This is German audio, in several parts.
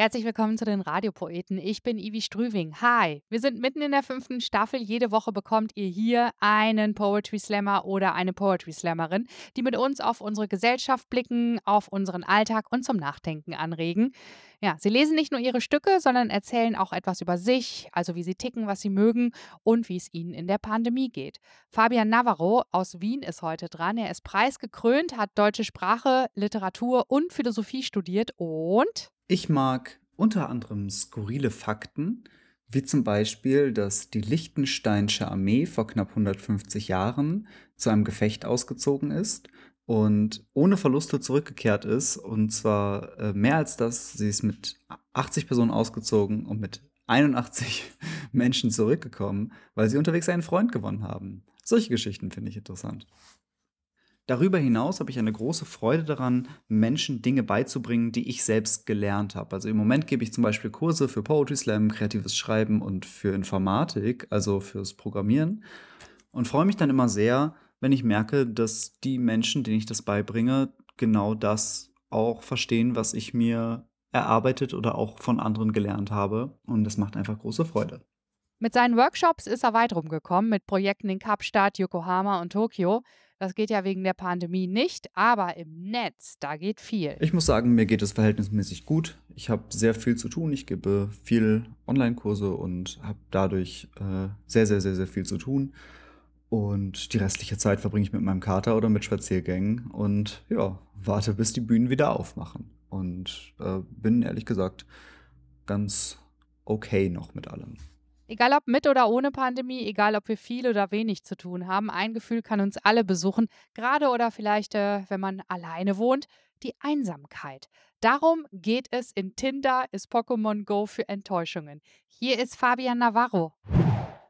Herzlich willkommen zu den Radiopoeten. Ich bin Ivi Strüving. Hi, wir sind mitten in der fünften Staffel. Jede Woche bekommt ihr hier einen Poetry Slammer oder eine Poetry Slammerin, die mit uns auf unsere Gesellschaft blicken, auf unseren Alltag und zum Nachdenken anregen. Ja, sie lesen nicht nur ihre Stücke, sondern erzählen auch etwas über sich, also wie sie ticken, was sie mögen und wie es ihnen in der Pandemie geht. Fabian Navarro aus Wien ist heute dran. Er ist preisgekrönt, hat deutsche Sprache, Literatur und Philosophie studiert und ich mag unter anderem skurrile Fakten, wie zum Beispiel, dass die Liechtensteinische Armee vor knapp 150 Jahren zu einem Gefecht ausgezogen ist und ohne Verluste zurückgekehrt ist. Und zwar äh, mehr als das, sie ist mit 80 Personen ausgezogen und mit 81 Menschen zurückgekommen, weil sie unterwegs einen Freund gewonnen haben. Solche Geschichten finde ich interessant. Darüber hinaus habe ich eine große Freude daran, Menschen Dinge beizubringen, die ich selbst gelernt habe. Also im Moment gebe ich zum Beispiel Kurse für Poetry Slam, kreatives Schreiben und für Informatik, also fürs Programmieren. Und freue mich dann immer sehr, wenn ich merke, dass die Menschen, denen ich das beibringe, genau das auch verstehen, was ich mir erarbeitet oder auch von anderen gelernt habe. Und das macht einfach große Freude. Mit seinen Workshops ist er weit rumgekommen, mit Projekten in Kapstadt, Yokohama und Tokio. Das geht ja wegen der Pandemie nicht, aber im Netz, da geht viel. Ich muss sagen, mir geht es verhältnismäßig gut. Ich habe sehr viel zu tun. Ich gebe viel Online-Kurse und habe dadurch äh, sehr, sehr, sehr, sehr viel zu tun. Und die restliche Zeit verbringe ich mit meinem Kater oder mit Spaziergängen und ja, warte, bis die Bühnen wieder aufmachen. Und äh, bin ehrlich gesagt ganz okay noch mit allem. Egal ob mit oder ohne Pandemie, egal ob wir viel oder wenig zu tun haben, ein Gefühl kann uns alle besuchen, gerade oder vielleicht, äh, wenn man alleine wohnt, die Einsamkeit. Darum geht es in Tinder ist Pokémon Go für Enttäuschungen. Hier ist Fabian Navarro.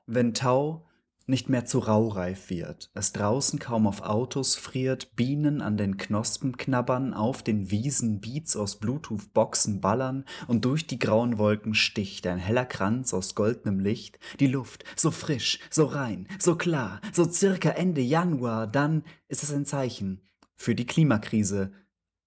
Wenn Tau nicht mehr zu raureif wird, es draußen kaum auf Autos friert, Bienen an den Knospen knabbern, auf den Wiesen Beats aus Bluetooth-Boxen ballern und durch die grauen Wolken sticht ein heller Kranz aus goldenem Licht, die Luft so frisch, so rein, so klar, so circa Ende Januar, dann ist es ein Zeichen für die Klimakrise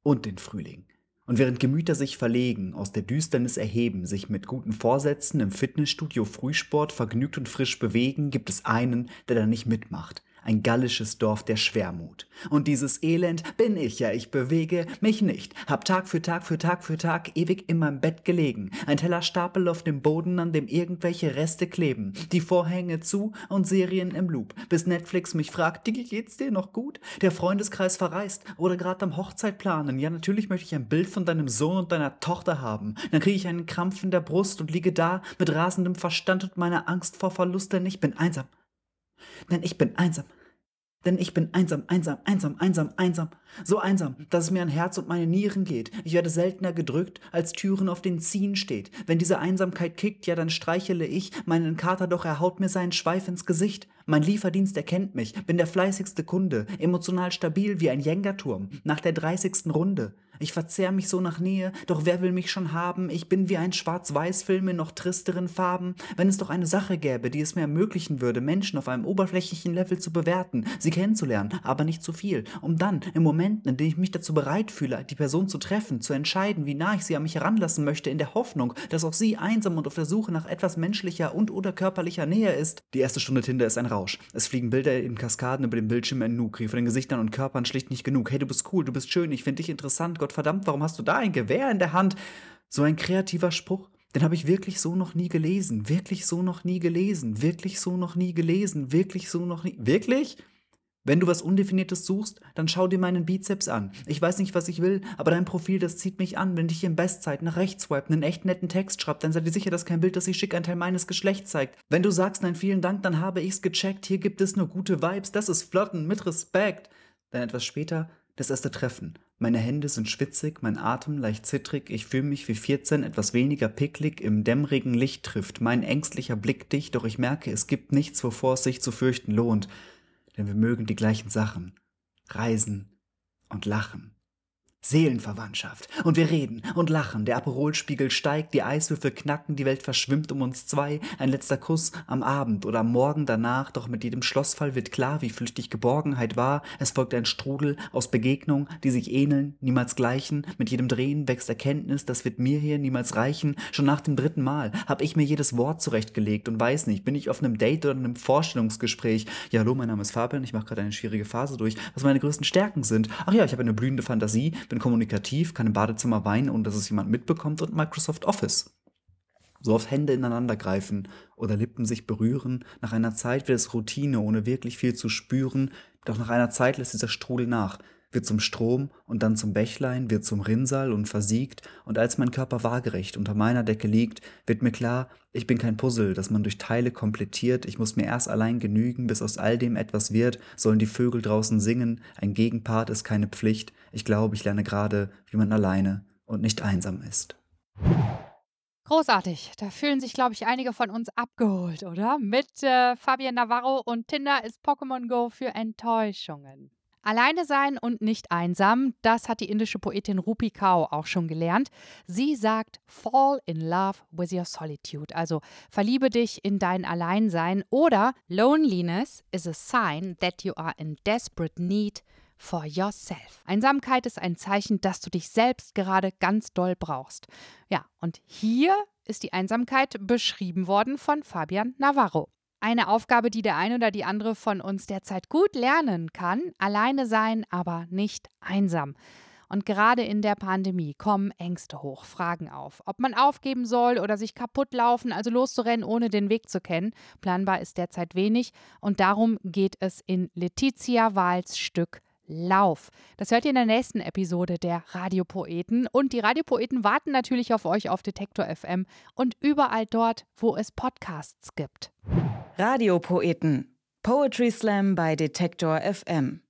und den Frühling. Und während Gemüter sich verlegen, aus der Düsternis erheben, sich mit guten Vorsätzen im Fitnessstudio Frühsport vergnügt und frisch bewegen, gibt es einen, der da nicht mitmacht ein gallisches Dorf der Schwermut. Und dieses Elend bin ich ja, ich bewege mich nicht, hab Tag für Tag für Tag für Tag ewig in meinem Bett gelegen, ein Tellerstapel auf dem Boden, an dem irgendwelche Reste kleben, die Vorhänge zu und Serien im Loop, bis Netflix mich fragt, Digi, geht's dir noch gut? Der Freundeskreis verreist. Oder gerade am Hochzeit planen, ja natürlich möchte ich ein Bild von deinem Sohn und deiner Tochter haben, dann kriege ich einen Krampf in der Brust und liege da mit rasendem Verstand und meiner Angst vor Verlust, denn ich bin einsam. Denn ich bin einsam. Denn ich bin einsam, einsam, einsam, einsam, einsam. So einsam, dass es mir an Herz und meine Nieren geht. Ich werde seltener gedrückt, als Türen auf den Ziehen steht. Wenn diese Einsamkeit kickt, ja, dann streichele ich meinen Kater, doch er haut mir seinen Schweif ins Gesicht. Mein Lieferdienst erkennt mich, bin der fleißigste Kunde, emotional stabil wie ein Jengerturm, nach der dreißigsten Runde. Ich verzehr mich so nach Nähe, doch wer will mich schon haben? Ich bin wie ein Schwarz-Weiß-Film in noch tristeren Farben. Wenn es doch eine Sache gäbe, die es mir ermöglichen würde, Menschen auf einem oberflächlichen Level zu bewerten, sie kennenzulernen, aber nicht zu viel, um dann, im Momenten, in denen ich mich dazu bereit fühle, die Person zu treffen, zu entscheiden, wie nah ich sie an mich heranlassen möchte, in der Hoffnung, dass auch sie einsam und auf der Suche nach etwas menschlicher und oder körperlicher Nähe ist. Die erste Stunde Tinder ist ein Rausch. Es fliegen Bilder in Kaskaden über dem Bildschirm in Nu, kriege von den Gesichtern und Körpern schlicht nicht genug. Hey, du bist cool, du bist schön, ich finde dich interessant, Gott verdammt, warum hast du da ein Gewehr in der Hand? So ein kreativer Spruch, den habe ich wirklich so noch nie gelesen, wirklich so noch nie gelesen, wirklich so noch nie gelesen, wirklich so noch nie. Wirklich? Wenn du was Undefiniertes suchst, dann schau dir meinen Bizeps an. Ich weiß nicht, was ich will, aber dein Profil, das zieht mich an. Wenn dich in Bestzeit nach rechts swipe, einen echt netten Text schreibt, dann sei dir sicher, dass kein Bild, das ich schicke, ein Teil meines Geschlechts zeigt. Wenn du sagst, nein, vielen Dank, dann habe ich's gecheckt. Hier gibt es nur gute Vibes. Das ist Flotten mit Respekt. Dann etwas später das erste Treffen. Meine Hände sind schwitzig, mein Atem leicht zittrig, ich fühle mich wie 14, etwas weniger picklig, im dämmerigen Licht trifft mein ängstlicher Blick dich, doch ich merke, es gibt nichts, wovor es sich zu fürchten lohnt, denn wir mögen die gleichen Sachen. Reisen und lachen. Seelenverwandtschaft. Und wir reden und lachen, der Aperolspiegel steigt, die Eiswürfel knacken, die Welt verschwimmt um uns zwei, ein letzter Kuss am Abend oder am Morgen danach, doch mit jedem Schlossfall wird klar, wie flüchtig Geborgenheit war, es folgt ein Strudel aus Begegnungen, die sich ähneln, niemals gleichen, mit jedem Drehen wächst Erkenntnis, das wird mir hier niemals reichen, schon nach dem dritten Mal hab ich mir jedes Wort zurechtgelegt und weiß nicht, bin ich auf einem Date oder einem Vorstellungsgespräch, ja hallo, mein Name ist Fabian, ich mache gerade eine schwierige Phase durch, was meine größten Stärken sind, ach ja, ich habe eine blühende Fantasie, bin kommunikativ, kann im Badezimmer weinen, ohne dass es jemand mitbekommt und Microsoft Office. So oft Hände ineinander greifen oder Lippen sich berühren. Nach einer Zeit wird es Routine, ohne wirklich viel zu spüren. Doch nach einer Zeit lässt dieser Strudel nach, wird zum Strom und dann zum Bächlein, wird zum Rinnsal und versiegt. Und als mein Körper waagerecht unter meiner Decke liegt, wird mir klar, ich bin kein Puzzle, das man durch Teile komplettiert. Ich muss mir erst allein genügen, bis aus all dem etwas wird. Sollen die Vögel draußen singen? Ein Gegenpart ist keine Pflicht. Ich glaube, ich lerne gerade, wie man alleine und nicht einsam ist. Großartig. Da fühlen sich, glaube ich, einige von uns abgeholt, oder? Mit äh, Fabian Navarro und Tinder ist Pokémon Go für Enttäuschungen. Alleine sein und nicht einsam, das hat die indische Poetin Rupi Kau auch schon gelernt. Sie sagt, fall in love with your solitude, also verliebe dich in dein Alleinsein oder loneliness is a sign that you are in desperate need for yourself. Einsamkeit ist ein Zeichen, dass du dich selbst gerade ganz doll brauchst. Ja, und hier ist die Einsamkeit beschrieben worden von Fabian Navarro. Eine Aufgabe, die der eine oder die andere von uns derzeit gut lernen kann. Alleine sein, aber nicht einsam. Und gerade in der Pandemie kommen Ängste hoch, Fragen auf. Ob man aufgeben soll oder sich kaputt laufen, also loszurennen, ohne den Weg zu kennen. Planbar ist derzeit wenig. Und darum geht es in Letizia Wahls Stück Lauf. Das hört ihr in der nächsten Episode der Radiopoeten. Und die Radiopoeten warten natürlich auf euch auf Detektor FM und überall dort, wo es Podcasts gibt. Radiopoeten. Poetry Slam bei Detektor FM.